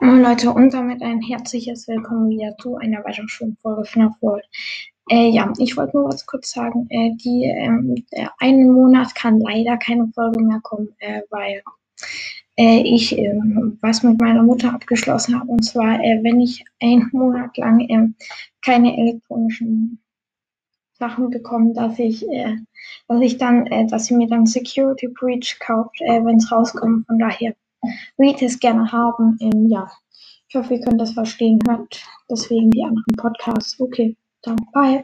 Moin Leute und damit ein herzliches Willkommen wieder zu einer weiteren schönen Folge FNAF World. Äh, ja, ich wollte nur was kurz sagen. Äh, die, ähm, der einen Monat kann leider keine Folge mehr kommen, äh, weil äh, ich ähm, was mit meiner Mutter abgeschlossen habe. Und zwar, äh, wenn ich einen Monat lang ähm, keine elektronischen Sachen bekomme, dass ich, äh, dass ich dann, dass sie mir dann Security Breach kauft, wenn es rauskommt. Von daher es gerne haben. Ähm, ja, ich hoffe, ihr könnt das verstehen. Hört deswegen die anderen Podcasts. Okay, dann bye.